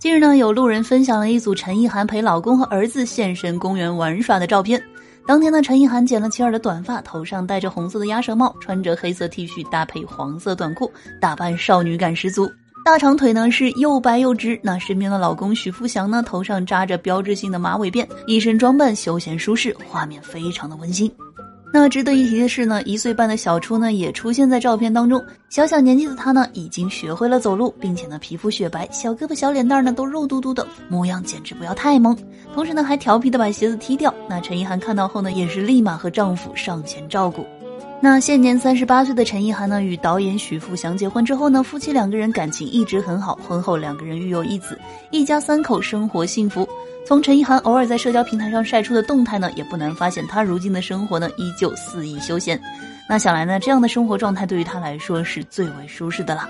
近日呢，有路人分享了一组陈意涵陪老公和儿子现身公园玩耍的照片。当天呢，陈意涵剪了齐耳的短发，头上戴着红色的鸭舌帽，穿着黑色 T 恤搭配黄色短裤，打扮少女感十足。大长腿呢是又白又直。那身边的老公许富祥呢，头上扎着标志性的马尾辫，一身装扮休闲舒适，画面非常的温馨。那值得一提的是呢，一岁半的小初呢也出现在照片当中。小小年纪的他呢，已经学会了走路，并且呢皮肤雪白，小胳膊小脸蛋呢都肉嘟嘟的，模样简直不要太萌。同时呢还调皮的把鞋子踢掉。那陈意涵看到后呢，也是立马和丈夫上前照顾。那现年三十八岁的陈意涵呢，与导演许富祥结婚之后呢，夫妻两个人感情一直很好，婚后两个人育有一子，一家三口生活幸福。从陈意涵偶尔在社交平台上晒出的动态呢，也不难发现她如今的生活呢，依旧肆意休闲。那想来呢，这样的生活状态对于她来说是最为舒适的了。